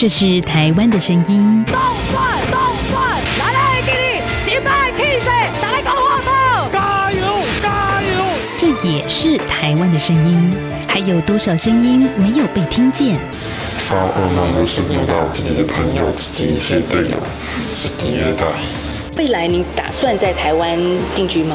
这是台湾的声音。动转动转，来来给你击败 K C，再来搞活宝！加油加油！这也是台湾的声音。还有多少声音没有被听见？发噩梦的是遇到自己的朋友、自己一些队友是虐待。未来你打算在台湾定居吗？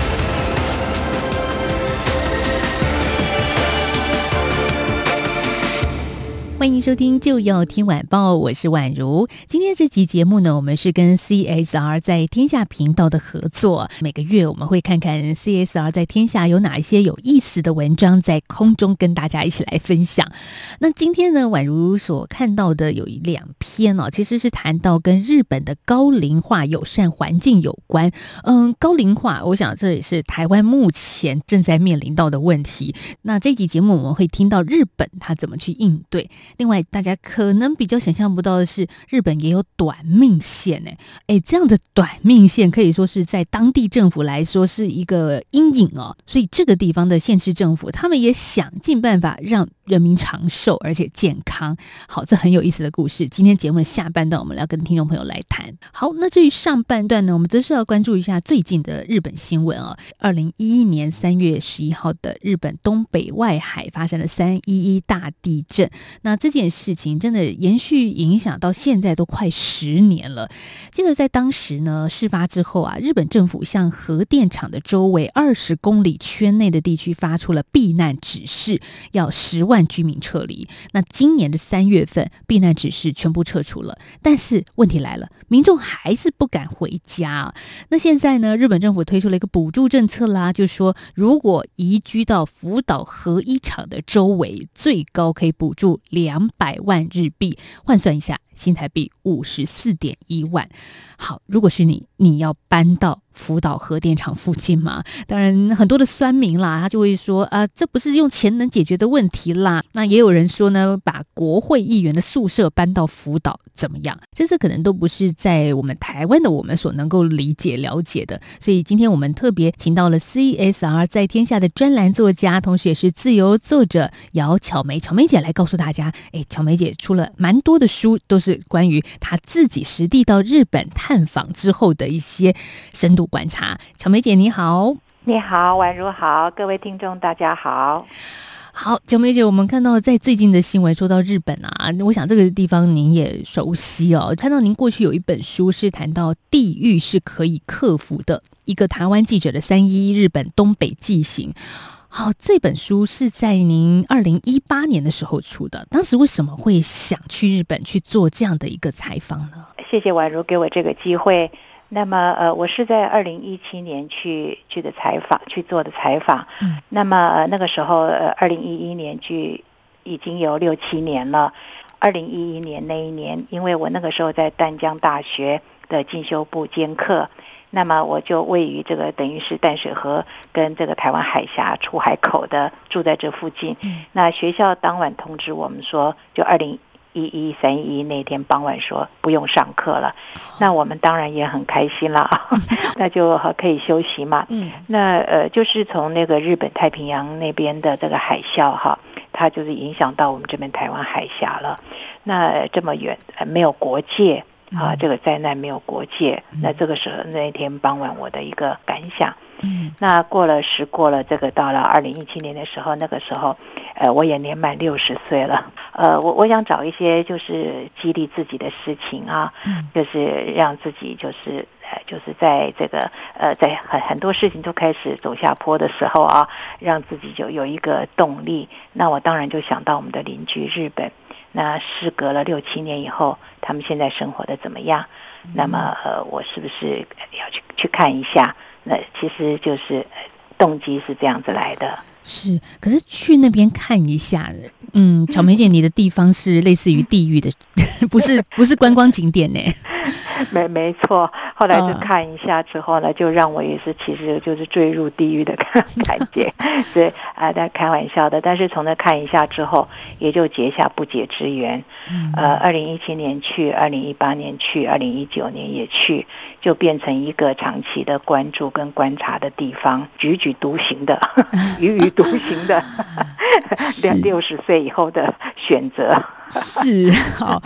欢迎收听就要听晚报，我是宛如。今天这集节目呢，我们是跟 CSR 在天下频道的合作。每个月我们会看看 CSR 在天下有哪一些有意思的文章，在空中跟大家一起来分享。那今天呢，宛如所看到的有一两篇哦，其实是谈到跟日本的高龄化友善环境有关。嗯，高龄化，我想这也是台湾目前正在面临到的问题。那这集节目我们会听到日本它怎么去应对。另外，大家可能比较想象不到的是，日本也有短命线呢。哎，这样的短命线可以说是在当地政府来说是一个阴影哦。所以这个地方的县市政府，他们也想尽办法让人民长寿而且健康。好，这很有意思的故事。今天节目的下半段，我们要跟听众朋友来谈。好，那至于上半段呢，我们则是要关注一下最近的日本新闻哦。二零一一年三月十一号的日本东北外海发生了三一一大地震。那这件事情真的延续影响到现在都快十年了。记得在当时呢，事发之后啊，日本政府向核电厂的周围二十公里圈内的地区发出了避难指示，要十万居民撤离。那今年的三月份，避难指示全部撤除了，但是问题来了，民众还是不敢回家。那现在呢，日本政府推出了一个补助政策啦，就是说如果移居到福岛核一厂的周围，最高可以补助两。两百万日币。换算一下，新台币五十四点一万。好，如果是你，你要搬到福岛核电厂附近吗？当然，很多的酸民啦，他就会说啊，这不是用钱能解决的问题啦。那也有人说呢，把国会议员的宿舍搬到福岛怎么样？这些可能都不是在我们台湾的我们所能够理解了解的。所以今天我们特别请到了 CSR 在天下的专栏作家，同时也是自由作者姚巧梅，巧梅姐来告诉大家，哎，巧梅姐出了蛮多的书，都是关于他自己实地到日本探访之后的一些深度观察。巧梅姐你好，你好，宛如好，各位听众大家好。好，九梅姐，我们看到在最近的新闻说到日本啊，我想这个地方您也熟悉哦。看到您过去有一本书是谈到地狱是可以克服的，一个台湾记者的三一一日本东北纪行。好，这本书是在您二零一八年的时候出的，当时为什么会想去日本去做这样的一个采访呢？谢谢宛如给我这个机会。那么，呃，我是在二零一七年去去的采访，去做的采访。嗯。那么，呃，那个时候，呃，二零一一年去已经有六七年了。二零一一年那一年，因为我那个时候在淡江大学的进修部兼课，那么我就位于这个等于是淡水河跟这个台湾海峡出海口的，住在这附近。嗯。那学校当晚通知我们说，就二零。一一三一一那天傍晚说不用上课了，那我们当然也很开心了啊，那就可以休息嘛。嗯，那呃就是从那个日本太平洋那边的这个海啸哈，它就是影响到我们这边台湾海峡了。那这么远没有国界啊，这个灾难没有国界。那这个时候那一天傍晚我的一个感想。嗯，那过了时过了，这个到了二零一七年的时候，那个时候，呃，我也年满六十岁了。呃，我我想找一些就是激励自己的事情啊，嗯，就是让自己就是呃，就是在这个呃，在很很多事情都开始走下坡的时候啊，让自己就有一个动力。那我当然就想到我们的邻居日本。那事隔了六七年以后，他们现在生活的怎么样？那么呃，我是不是要去去看一下？那其实就是动机是这样子来的，是。可是去那边看一下，嗯，草莓姐，你的地方是类似于地狱的，不是不是观光景点呢？没没错。后来就看一下之后呢，就让我也是其实就是坠入地狱的感感觉。对啊，在开玩笑的。但是从那看一下之后，也就结下不解之缘。呃，二零一七年去，二零一八年去，二零一九年也去，就变成一个长期的关注跟观察的地方，踽踽独行的，踽踽独行的，六六十岁以后的选择。是好，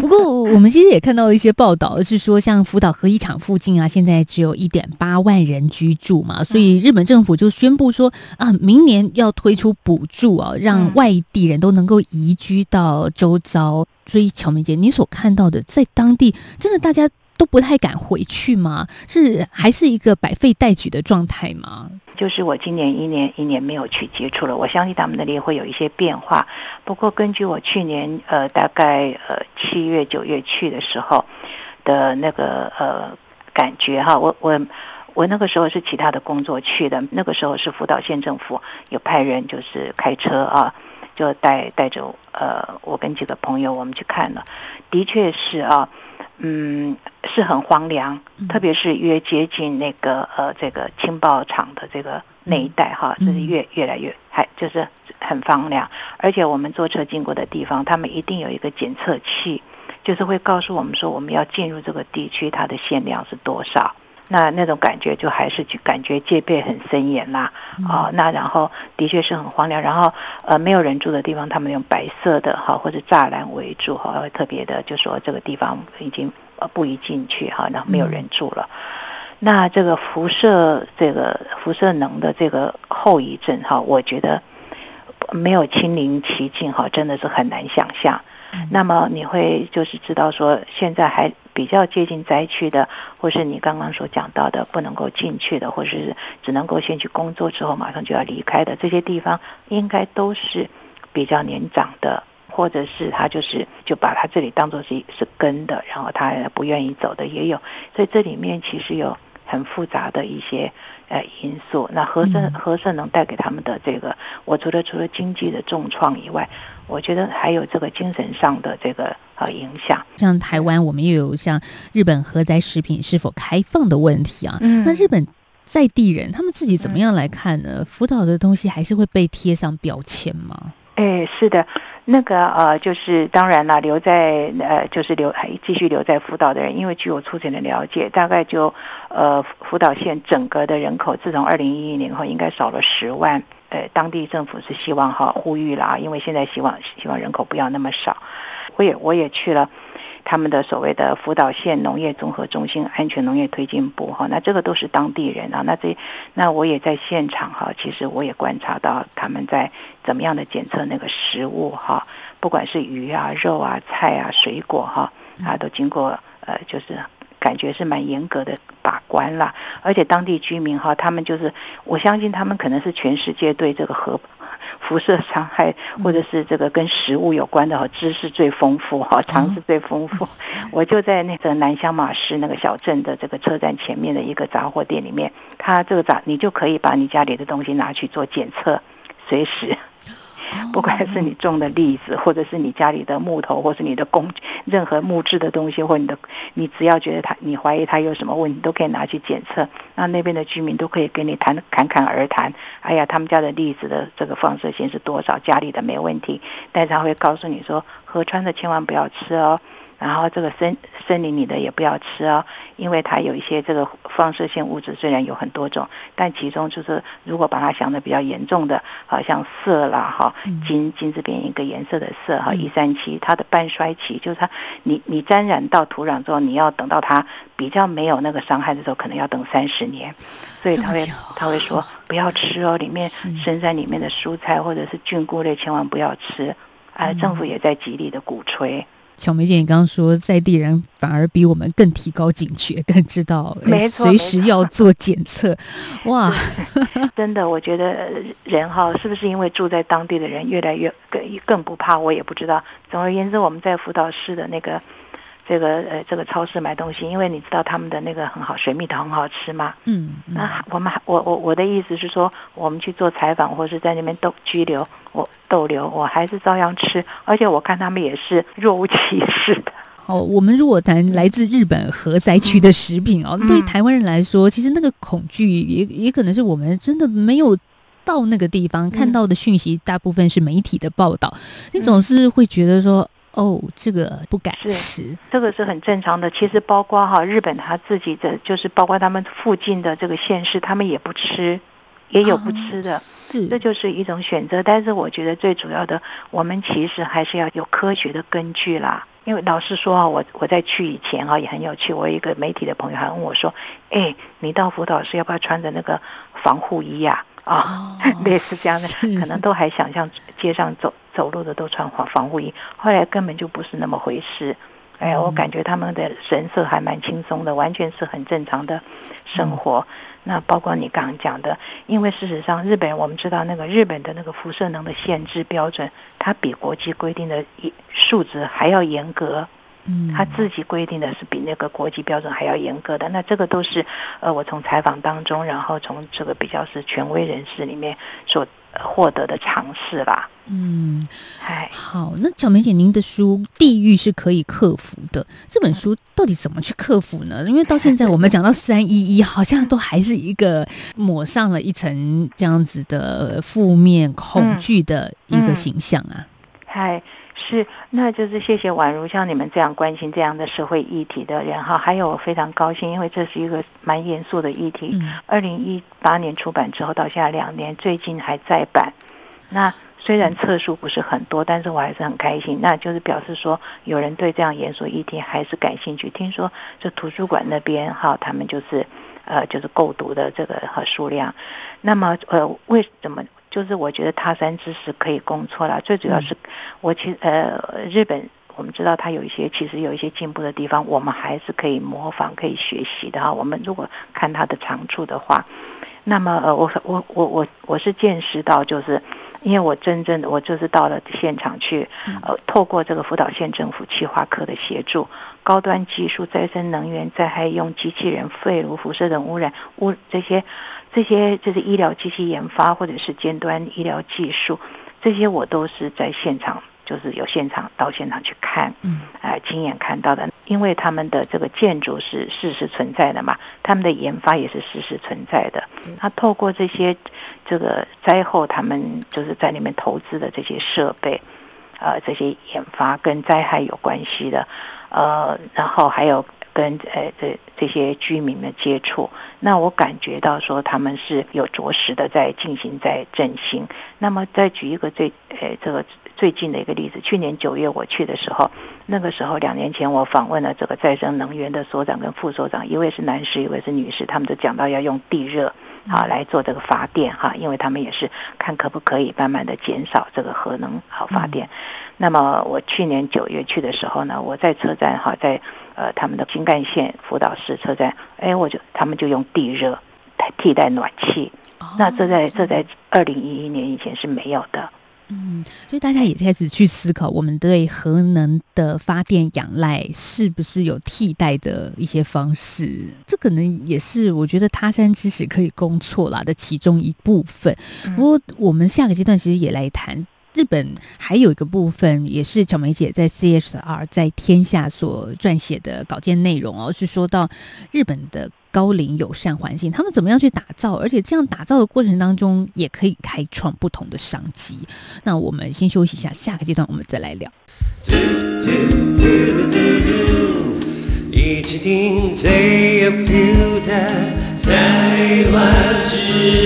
不过我们其实也看到一些报道，是说像福岛核一厂附近啊，现在只有一点八万人居住嘛，所以日本政府就宣布说啊，明年要推出补助啊，让外地人都能够移居到周遭。所以巧梅姐，你所看到的，在当地真的大家都不太敢回去吗？是还是一个百废待举的状态吗？就是我今年一年一年没有去接触了，我相信他们那里会有一些变化。不过根据我去年呃大概呃七月九月去的时候的那个呃感觉哈，我我我那个时候是其他的工作去的，那个时候是福岛县政府有派人就是开车啊，就带带着呃我跟几个朋友我们去看了，的确是啊。嗯，是很荒凉，特别是越接近那个呃这个氢爆厂的这个那一带哈，就是越越来越还就是很荒凉。而且我们坐车经过的地方，他们一定有一个检测器，就是会告诉我们说我们要进入这个地区，它的限量是多少。那那种感觉就还是就感觉戒备很森严啦，啊、哦，那然后的确是很荒凉，然后呃没有人住的地方，他们用白色的哈或者栅栏围住哈，特别的就说这个地方已经呃不宜进去哈，然后没有人住了。嗯、那这个辐射这个辐射能的这个后遗症哈，我觉得没有亲临其境哈，真的是很难想象。嗯、那么你会就是知道说现在还。比较接近灾区的，或是你刚刚所讲到的不能够进去的，或是只能够先去工作之后马上就要离开的这些地方，应该都是比较年长的，或者是他就是就把他这里当做是是根的，然后他不愿意走的也有，所以这里面其实有很复杂的一些呃因素。那核射核射能带给他们的这个，我除了除了经济的重创以外，我觉得还有这个精神上的这个。好影响，像台湾，我们又有像日本核灾食品是否开放的问题啊？嗯，那日本在地人他们自己怎么样来看呢？福岛的东西还是会被贴上标签吗？哎，是的，那个呃，就是当然了，留在呃，就是留还继续留在福岛的人，因为据我粗浅的了解，大概就呃福岛县整个的人口，自从二零一一年后，应该少了十万。呃，当地政府是希望哈呼吁了啊，因为现在希望希望人口不要那么少。我也我也去了他们的所谓的福岛县农业综合中心安全农业推进部哈，那这个都是当地人啊，那这那我也在现场哈，其实我也观察到他们在怎么样的检测那个食物哈，不管是鱼啊、肉啊、菜啊、水果哈，啊都经过呃就是感觉是蛮严格的把关了，而且当地居民哈，他们就是我相信他们可能是全世界对这个核。辐射伤害，或者是这个跟食物有关的哈，知识最丰富哈，常识最丰富。我就在那个南香马市那个小镇的这个车站前面的一个杂货店里面，他这个杂你就可以把你家里的东西拿去做检测，随时。不管是你种的栗子，或者是你家里的木头，或是你的工具，任何木质的东西，或你的，你只要觉得它，你怀疑它有什么问题，都可以拿去检测。那那边的居民都可以跟你谈，侃侃而谈。哎呀，他们家的栗子的这个放射线是多少？家里的没问题，但是他会告诉你说，河川的千万不要吃哦。然后这个森森林里的也不要吃哦，因为它有一些这个放射性物质，虽然有很多种，但其中就是如果把它想的比较严重的，好像色啦哈，金金字边一个颜色的色哈，一三七，它的半衰期就是它，你你沾染到土壤之后，你要等到它比较没有那个伤害的时候，可能要等三十年，所以他会他会说不要吃哦，里面深山里面的蔬菜或者是菌菇类千万不要吃，哎，政府也在极力的鼓吹。巧梅姐，你刚刚说在地人反而比我们更提高警觉，更知道没错，随时要做检测。哇，真的，我觉得人哈，是不是因为住在当地的人越来越更更不怕？我也不知道。总而言之，我们在辅导室的那个。这个呃，这个超市买东西，因为你知道他们的那个很好，水蜜桃很好吃嘛。嗯。嗯，那我们我我我的意思是说，我们去做采访或是在那边逗拘留，我逗留，我还是照样吃，而且我看他们也是若无其事的。哦，我们如果谈来自日本核灾区的食品哦，嗯、对台湾人来说，其实那个恐惧也也可能是我们真的没有到那个地方看到的讯息，大部分是媒体的报道，嗯、你总是会觉得说。哦，这个不敢吃，这个是很正常的。其实包括哈日本他自己的，就是包括他们附近的这个县市，他们也不吃，也有不吃的，啊、是，这就是一种选择。但是我觉得最主要的，我们其实还是要有科学的根据啦。因为老实说啊，我我在去以前啊也很有趣。我有一个媒体的朋友还问我说：“哎，你到辅导室要不要穿着那个防护衣呀？”啊，哦、类似这样的，可能都还想象街上走走路的都穿防防护衣，后来根本就不是那么回事。哎，我感觉他们的神色还蛮轻松的，完全是很正常的生活。嗯、那包括你刚刚讲的，因为事实上日本我们知道那个日本的那个辐射能的限制标准，它比国际规定的数值还要严格。嗯，他自己规定的是比那个国际标准还要严格的，那这个都是呃，我从采访当中，然后从这个比较是权威人士里面所获得的尝试吧。嗯，哎，好，那小梅姐，您的书《地狱是可以克服的》这本书到底怎么去克服呢？因为到现在我们讲到三一一，好像都还是一个抹上了一层这样子的负面恐惧的一个形象啊。嗯是，那就是谢谢宛如像你们这样关心这样的社会议题的人哈，还有我非常高兴，因为这是一个蛮严肃的议题。二零一八年出版之后到现在两年，最近还在版。那虽然册数不是很多，但是我还是很开心。那就是表示说有人对这样严肃议题还是感兴趣。听说这图书馆那边哈，他们就是呃就是购读的这个和数量。那么呃为什么？就是我觉得他山之石可以攻错了，最主要是我其实呃日本我们知道它有一些其实有一些进步的地方，我们还是可以模仿可以学习的哈。我们如果看它的长处的话，那么呃我我我我我是见识到，就是因为我真正的我就是到了现场去，呃透过这个福岛县政府企划科的协助，高端技术、再生能源、再还用机器人、废炉、辐射等污染污这些。这些就是医疗机器研发或者是尖端医疗技术，这些我都是在现场，就是有现场到现场去看，嗯，呃，亲眼看到的。因为他们的这个建筑是事实存在的嘛，他们的研发也是事实存在的。那透过这些这个灾后，他们就是在里面投资的这些设备，呃，这些研发跟灾害有关系的，呃，然后还有。跟呃这这些居民的接触，那我感觉到说他们是有着实的在进行在振兴。那么再举一个最呃这个最近的一个例子，去年九月我去的时候，那个时候两年前我访问了这个再生能源的所长跟副所长，一位是男士，一位是女士，他们都讲到要用地热啊来做这个发电哈，因为他们也是看可不可以慢慢的减少这个核能好发电。那么我去年九月去的时候呢，我在车站哈在。呃，他们的新干线福岛市车站，哎，我就他们就用地热来替代暖气，哦、那这在这在二零一一年以前是没有的。嗯，所以大家也开始去思考，我们对核能的发电仰赖是不是有替代的一些方式？这可能也是我觉得他山之石可以攻错了的其中一部分。不过，我们下个阶段其实也来谈。日本还有一个部分，也是巧梅姐在 CSR 在天下所撰写的稿件内容哦，是说到日本的高龄友善环境，他们怎么样去打造，而且这样打造的过程当中，也可以开创不同的商机。那我们先休息一下，下个阶段我们再来聊。一起听最有 feel 的台湾之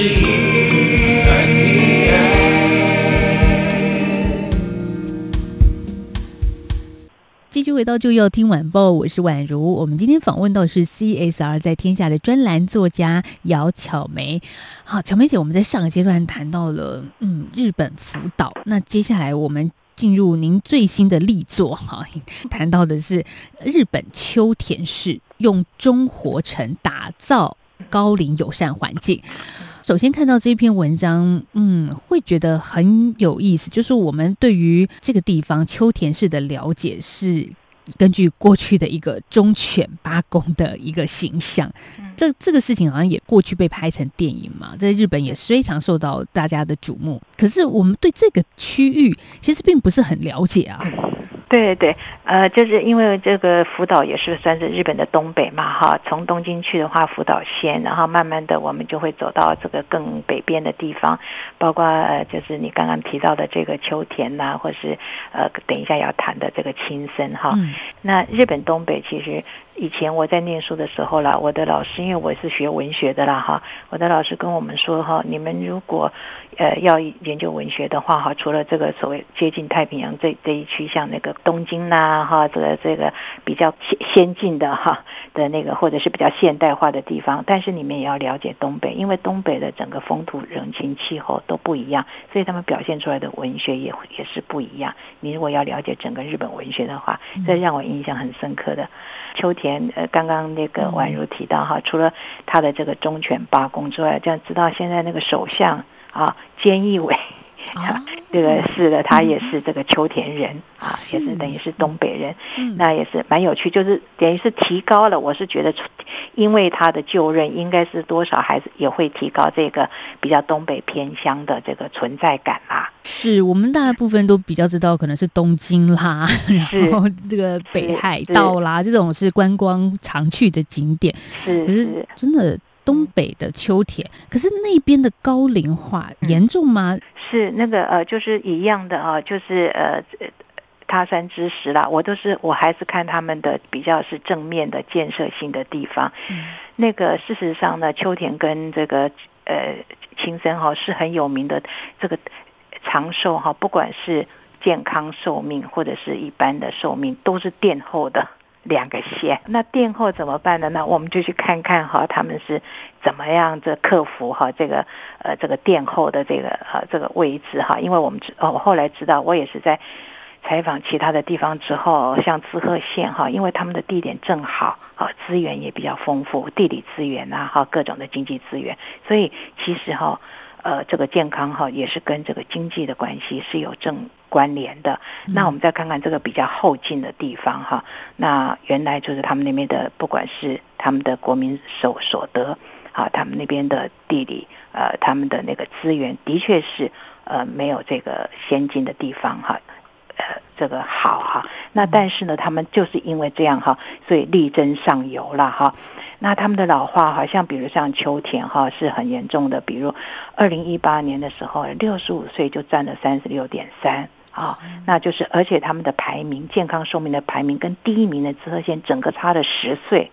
回到就要听晚报，我是宛如。我们今天访问到是 CSR 在天下的专栏作家姚巧梅。好，巧梅姐，我们在上个阶段谈到了嗯日本福岛，那接下来我们进入您最新的力作哈，谈到的是日本秋田市用中活城打造高龄友善环境。首先看到这篇文章，嗯，会觉得很有意思。就是我们对于这个地方秋田市的了解，是根据过去的一个忠犬八公的一个形象。这这个事情好像也过去被拍成电影嘛，在日本也非常受到大家的瞩目。可是我们对这个区域其实并不是很了解啊。对对，呃，就是因为这个福岛也是算是日本的东北嘛，哈，从东京去的话，福岛县，然后慢慢的我们就会走到这个更北边的地方，包括呃，就是你刚刚提到的这个秋田呐、啊，或是呃，等一下要谈的这个青森哈。嗯、那日本东北其实以前我在念书的时候啦，我的老师因为我是学文学的啦哈，我的老师跟我们说哈，你们如果呃要研究文学的话哈，除了这个所谓接近太平洋这这一区，像那个。东京呐、啊，哈，这个这个比较先先进的哈的那个，或者是比较现代化的地方，但是你们也要了解东北，因为东北的整个风土人情气候都不一样，所以他们表现出来的文学也也是不一样。你如果要了解整个日本文学的话，这让我印象很深刻的。秋田，呃，刚刚那个宛如提到哈，除了他的这个忠犬八公之外，这样知道现在那个首相啊，菅义伟。啊，这个是的，他也是这个秋田人啊，也是等于是东北人，那也是蛮有趣，就是等于是提高了。我是觉得，因为他的就任，应该是多少还是也会提高这个比较东北偏乡的这个存在感啦。是我们大部分都比较知道，可能是东京啦，然后这个北海道啦，这种是观光常去的景点。是，可是真的。东北的秋田，可是那边的高龄化严重吗？是那个呃，就是一样的啊，就是呃，他山之石啦，我都是我还是看他们的比较是正面的建设性的地方。嗯、那个事实上呢，秋田跟这个呃青森哈是很有名的，这个长寿哈，不管是健康寿命或者是一般的寿命，都是垫后的。两个县，那殿后怎么办呢？那我们就去看看哈，他们是怎么样的克服哈这个呃这个殿后的这个呃这个位置哈，因为我们知哦，我后来知道，我也是在采访其他的地方之后，像滋贺县哈，因为他们的地点正好啊，资源也比较丰富，地理资源啊哈，各种的经济资源，所以其实哈呃这个健康哈也是跟这个经济的关系是有正。关联的，那我们再看看这个比较后进的地方哈，那原来就是他们那边的，不管是他们的国民所所得，啊，他们那边的地理，呃，他们的那个资源，的确是呃没有这个先进的地方哈，呃，这个好哈，那但是呢，他们就是因为这样哈，所以力争上游了哈。那他们的老化，好像比如像秋田哈是很严重的，比如二零一八年的时候，六十五岁就占了三十六点三。啊、哦，那就是，而且他们的排名，健康寿命的排名跟第一名的滋贺县整个差了十岁，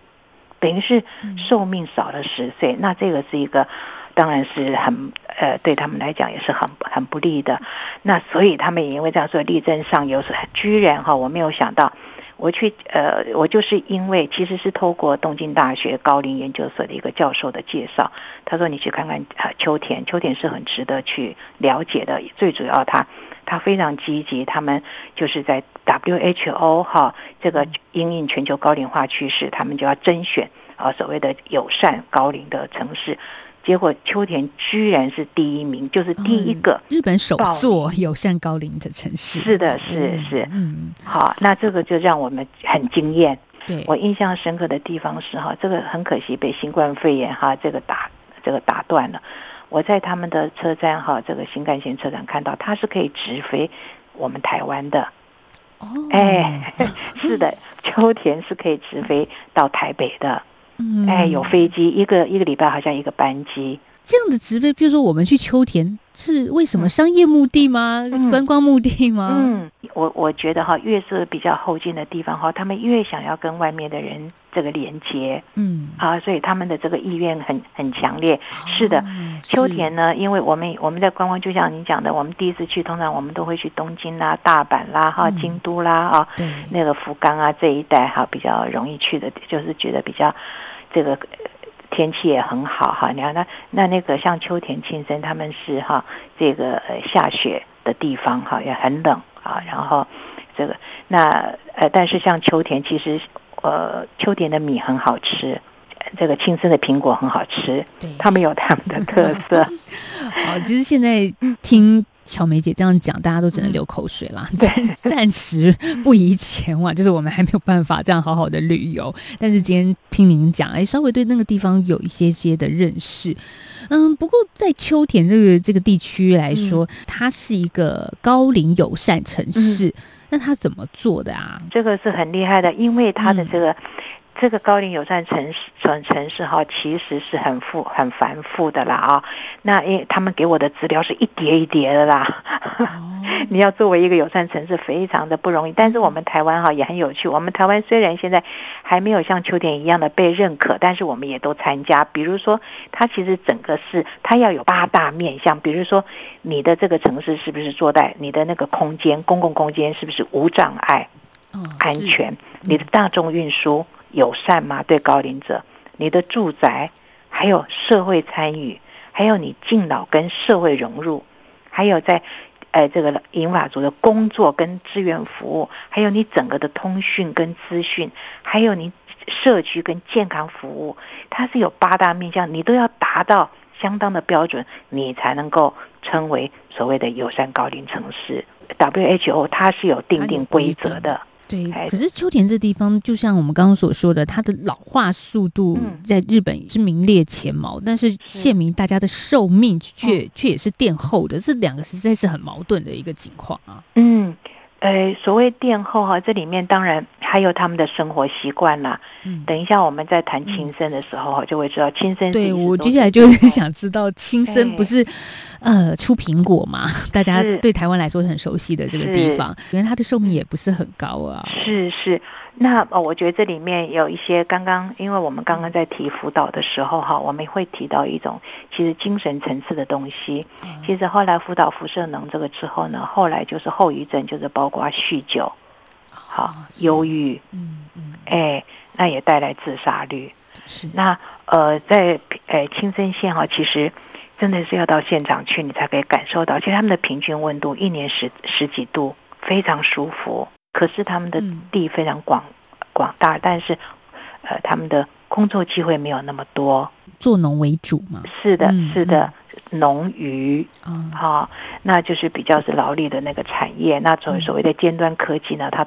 等于是寿命少了十岁。那这个是一个，当然是很呃，对他们来讲也是很很不利的。那所以他们也因为这样说力争上游，居然哈，我没有想到。我去，呃，我就是因为其实是透过东京大学高龄研究所的一个教授的介绍，他说你去看看啊，秋田，秋田是很值得去了解的。最主要他，他他非常积极，他们就是在 WHO 哈这个因应全球高龄化趋势，他们就要甄选啊所谓的友善高龄的城市。结果秋田居然是第一名，就是第一个日本首座友善高龄的城市。是的，是是，嗯，好，那这个就让我们很惊艳。对，我印象深刻的地方是哈，这个很可惜被新冠肺炎哈这个打这个打断了。我在他们的车站哈，这个新干线车站看到它是可以直飞我们台湾的。哦，哎，是的，秋田是可以直飞到台北的。嗯，哎，有飞机，一个一个礼拜好像一个班机，这样的植被，比如说我们去秋田，是为什么？商业目的吗？嗯、观光目的吗？嗯，我我觉得哈，越是比较后进的地方哈，他们越想要跟外面的人这个连接，嗯，啊，所以他们的这个意愿很很强烈。是的，秋田呢，因为我们我们在观光，就像你讲的，我们第一次去，通常我们都会去东京啦、大阪啦、哈、京都啦啊，那个福冈啊这一带哈，比较容易去的，就是觉得比较。这个天气也很好哈，你看那那那个像秋田、庆生，他们是哈这个下雪的地方哈，也很冷啊。然后这个那呃，但是像秋田，其实呃秋田的米很好吃，这个庆生的苹果很好吃，对，他们有他们的特色。好，其实现在听。巧梅姐这样讲，大家都只能流口水啦。暂暂时不宜前往，就是我们还没有办法这样好好的旅游。但是今天听您讲，哎，稍微对那个地方有一些些的认识。嗯，不过在秋田这个这个地区来说，嗯、它是一个高龄友善城市。嗯那他怎么做的啊？这个是很厉害的，因为他的这个。嗯这个高龄友善城市城城市哈，其实是很复很繁复的啦啊。那因为他们给我的资料是一叠一叠的啦。Oh. 你要作为一个友善城市，非常的不容易。但是我们台湾哈也很有趣。我们台湾虽然现在还没有像秋田一样的被认可，但是我们也都参加。比如说，它其实整个是它要有八大面向。比如说，你的这个城市是不是坐在你的那个空间，公共空间是不是无障碍、安全？你的大众运输。友善吗？对高龄者，你的住宅，还有社会参与，还有你敬老跟社会融入，还有在，呃，这个银发族的工作跟志愿服务，还有你整个的通讯跟资讯，还有你社区跟健康服务，它是有八大面向，你都要达到相当的标准，你才能够称为所谓的友善高龄城市。WHO 它是有定定规则的。对，可是秋田这地方，就像我们刚刚所说的，它的老化速度在日本是名列前茅，嗯、但是县民大家的寿命却却也是垫后的，这两个实在是很矛盾的一个情况啊。嗯。呃，所谓垫后哈，这里面当然还有他们的生活习惯啦。嗯，等一下我们在谈轻生的时候，就会知道轻生。对，我接下来就是想知道轻生不是呃出苹果嘛？大家对台湾来说是很熟悉的这个地方，原来它的寿命也不是很高啊。是是。那呃，我觉得这里面有一些刚刚，因为我们刚刚在提辅导的时候哈，我们会提到一种其实精神层次的东西。其实后来辅导辐射能这个之后呢，后来就是后遗症，就是包括酗酒，好，忧郁，嗯嗯，哎，那也带来自杀率。是。那呃，在呃青森县哈，其实真的是要到现场去，你才可以感受到，其实他们的平均温度一年十十几度，非常舒服。可是他们的地非常广广大，但是，呃，他们的工作机会没有那么多，做农为主嘛。是的，是的，农渔，嗯，好，那就是比较是劳力的那个产业。那所所谓的尖端科技呢，它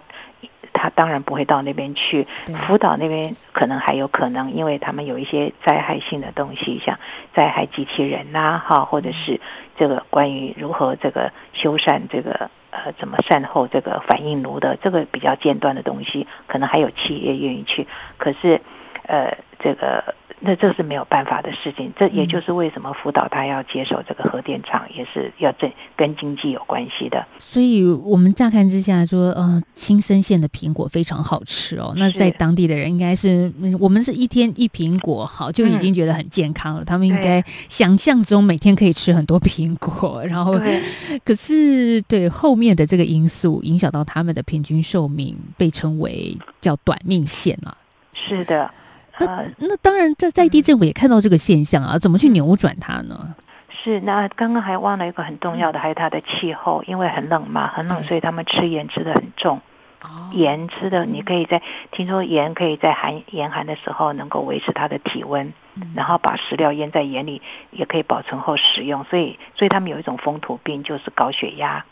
它当然不会到那边去。福岛那边可能还有可能，因为他们有一些灾害性的东西，像灾害机器人呐，哈，或者是这个关于如何这个修缮这个。呃，怎么善后这个反应炉的这个比较尖端的东西，可能还有企业愿意去，可是，呃，这个。那这是没有办法的事情，这也就是为什么辅导他要接手这个核电厂，也是要这跟经济有关系的。所以我们乍看之下说，呃，青森县的苹果非常好吃哦。那在当地的人应该是，我们是一天一苹果，好就已经觉得很健康了。嗯、他们应该想象中每天可以吃很多苹果，然后 可是对后面的这个因素影响到他们的平均寿命，被称为叫短命县啊。是的。那那当然，在在地政府也看到这个现象啊，怎么去扭转它呢？是，那刚刚还忘了一个很重要的，还有它的气候，因为很冷嘛，很冷，所以他们吃盐吃的很重。哦，盐吃的，你可以在听说盐可以在寒严寒的时候能够维持它的体温，然后把食料腌在盐里，也可以保存后食用。所以，所以他们有一种风土病，就是高血压。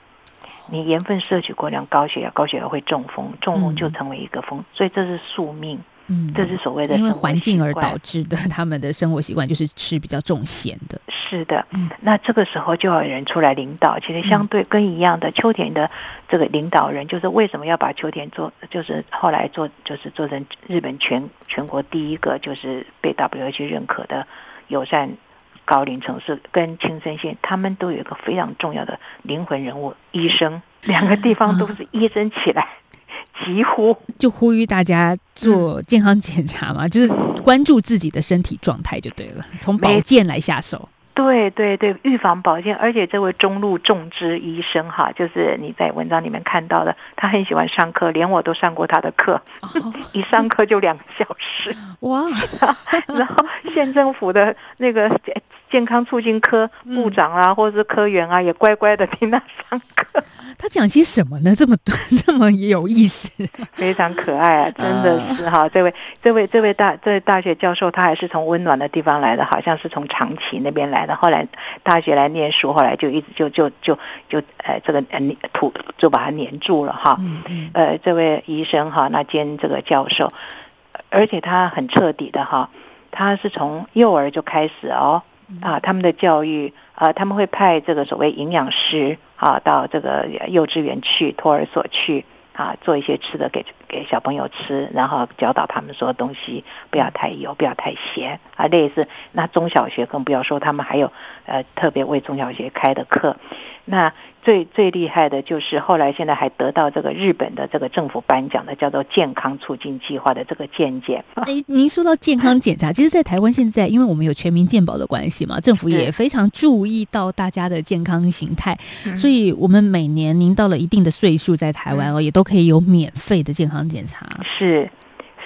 你盐分摄取过量，高血压，高血压会中风，中风就成为一个风，所以这是宿命。嗯，这是所谓的因为环境而导致的，他们的生活习惯就是吃比较重咸的。是的，嗯，那这个时候就要有人出来领导。其实相对跟一样的，秋田的这个领导人，就是为什么要把秋田做，就是后来做，就是做成日本全全国第一个就是被 WHO 认可的友善高龄城市，跟青森县，他们都有一个非常重要的灵魂人物——医生，两个地方都是医生起来。几乎就呼吁大家做健康检查嘛，嗯、就是关注自己的身体状态就对了，从保健来下手。对对对，预防保健，而且这位中路种植医生哈，就是你在文章里面看到的，他很喜欢上课，连我都上过他的课，哦、一上课就两个小时。哇！然后县政府的那个健康促进科部长啊，嗯、或者是科员啊，也乖乖的听他上课。他讲些什么呢？这么短，这么有意思，非常可爱啊！真的是哈，这位这位这位大这位大学教授，他还是从温暖的地方来的，好像是从长崎那边来的。后来大学来念书，后来就一直就就就就呃这个呃土就把他粘住了哈。嗯嗯。呃，这位医生哈，那兼这个教授，而且他很彻底的哈，他是从幼儿就开始哦啊，他们的教育啊，他们会派这个所谓营养师。啊，到这个幼稚园去、托儿所去，啊，做一些吃的给给小朋友吃，然后教导他们说东西不要太油，不要太咸啊。类似那中小学更不要说，他们还有呃特别为中小学开的课。那最最厉害的就是后来现在还得到这个日本的这个政府颁奖的叫做健康促进计划的这个健检。哎，您说到健康检查，其实，在台湾现在因为我们有全民健保的关系嘛，政府也非常注意到大家的健康形态，所以我们每年您到了一定的岁数，在台湾哦，也都可以有免费的健康检查。是。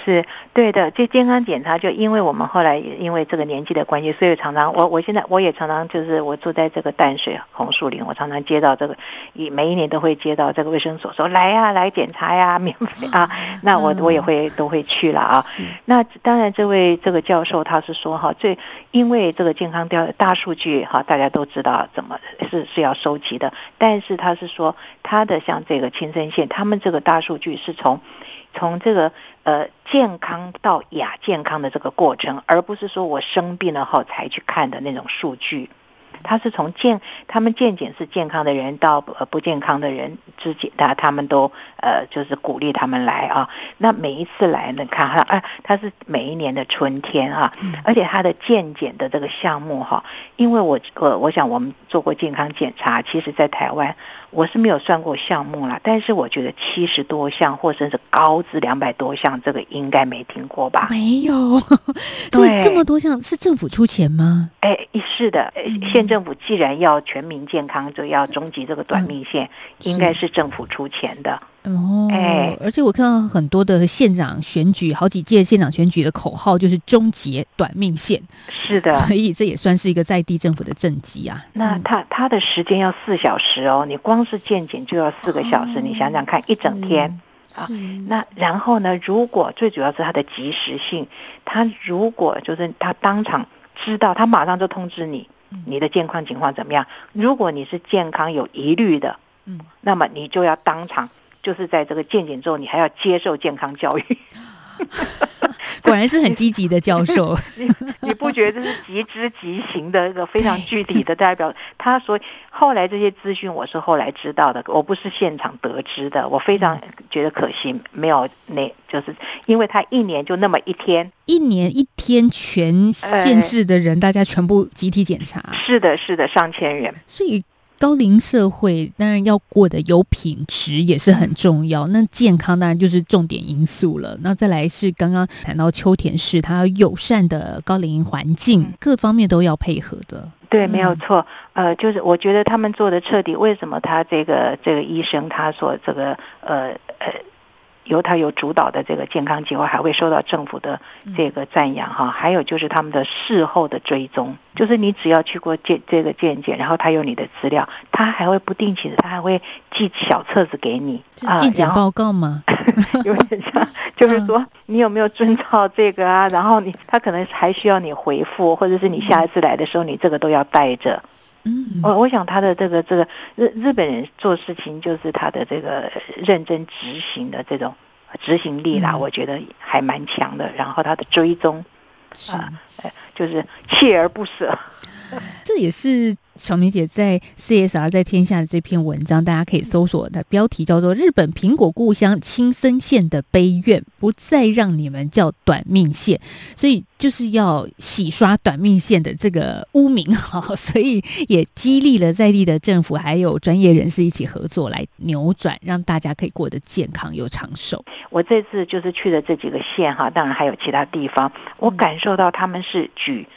是对的，这健康检查就因为我们后来也因为这个年纪的关系，所以常常我我现在我也常常就是我住在这个淡水红树林，我常常接到这个，一每一年都会接到这个卫生所说来呀、啊、来检查呀，免费啊，那我我也会都会去了啊。那当然，这位这个教授他是说哈，最因为这个健康调大数据哈，大家都知道怎么是是要收集的，但是他是说他的像这个青森县，他们这个大数据是从。从这个呃健康到亚健康的这个过程，而不是说我生病了后才去看的那种数据。他是从健他们健检是健康的人到呃不健康的人之间，他他们都呃就是鼓励他们来啊。那每一次来呢，看哈，哎，他是每一年的春天哈，而且他的健检的这个项目哈，因为我呃我想我们做过健康检查，其实在台湾。我是没有算过项目啦，但是我觉得七十多项或者是高至两百多项，这个应该没听过吧？没有，所以这么多项是政府出钱吗？哎，是的，县政府既然要全民健康，就要终极这个短命线，嗯、应该是政府出钱的。哦，哎，而且我看到很多的县长选举，好几届县长选举的口号就是“终结短命线”。是的，所以这也算是一个在地政府的政绩啊。那他他的时间要四小时哦，你光是见检就要四个小时，哦、你想想看，一整天啊。那然后呢，如果最主要是他的及时性，他如果就是他当场知道，他马上就通知你，你的健康情况怎么样？如果你是健康有疑虑的，嗯，那么你就要当场。就是在这个健检之后，你还要接受健康教育，果然是很积极的教授。你你不觉得这是极知极行的一个非常具体的代表？他说后来这些资讯我是后来知道的，我不是现场得知的。我非常觉得可惜，没有那，就是因为他一年就那么一天，一年一天全县市的人，大家全部集体检查。是的，是的，上千人，所以。高龄社会当然要过得有品质也是很重要，那健康当然就是重点因素了。那再来是刚刚谈到秋田市，它友善的高龄环境，各方面都要配合的。对，没有错。呃，就是我觉得他们做的彻底。为什么他这个这个医生他所这个呃呃。由他有主导的这个健康计划，还会受到政府的这个赞扬哈。还有就是他们的事后的追踪，就是你只要去过健这个健检，然后他有你的资料，他还会不定期的，他还会寄小册子给你啊，健检报告吗？有点像，就是说你有没有遵照这个啊？然后你他可能还需要你回复，或者是你下一次来的时候，你这个都要带着。嗯，我我想他的这个这个日日本人做事情就是他的这个认真执行的这种执行力啦，嗯、我觉得还蛮强的。然后他的追踪啊，呃，就是锲而不舍。这也是巧梅姐在 CSR 在天下的这篇文章，大家可以搜索的标题叫做《日本苹果故乡青森县的悲怨，不再让你们叫短命县》，所以就是要洗刷短命县的这个污名哈，所以也激励了在地的政府还有专业人士一起合作来扭转，让大家可以过得健康又长寿。我这次就是去了这几个县哈，当然还有其他地方，我感受到他们是举。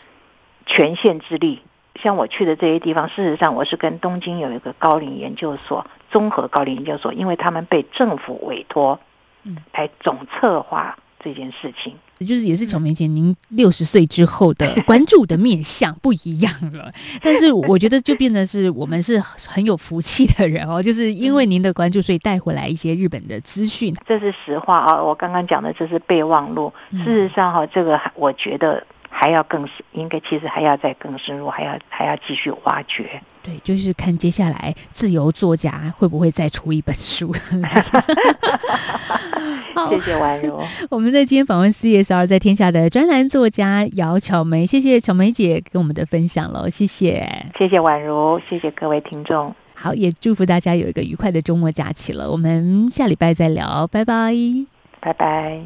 全县之力，像我去的这些地方，事实上我是跟东京有一个高龄研究所，综合高龄研究所，因为他们被政府委托，嗯，来总策划这件事情。也就是也是巧梅姐，您六十岁之后的 关注的面向不一样了。但是我觉得就变得是我们是很有福气的人哦，就是因为您的关注，所以带回来一些日本的资讯。这是实话啊，我刚刚讲的这是备忘录。事实上哈，这个我觉得。还要更深，应该其实还要再更深入，还要还要继续挖掘。对，就是看接下来自由作家会不会再出一本书。好谢谢婉如。我们在今天访问 CSR 在天下的专栏作家姚巧梅，谢谢巧梅姐跟我们的分享喽，谢谢，谢谢婉如，谢谢各位听众。好，也祝福大家有一个愉快的周末假期了。我们下礼拜再聊，拜拜，拜拜。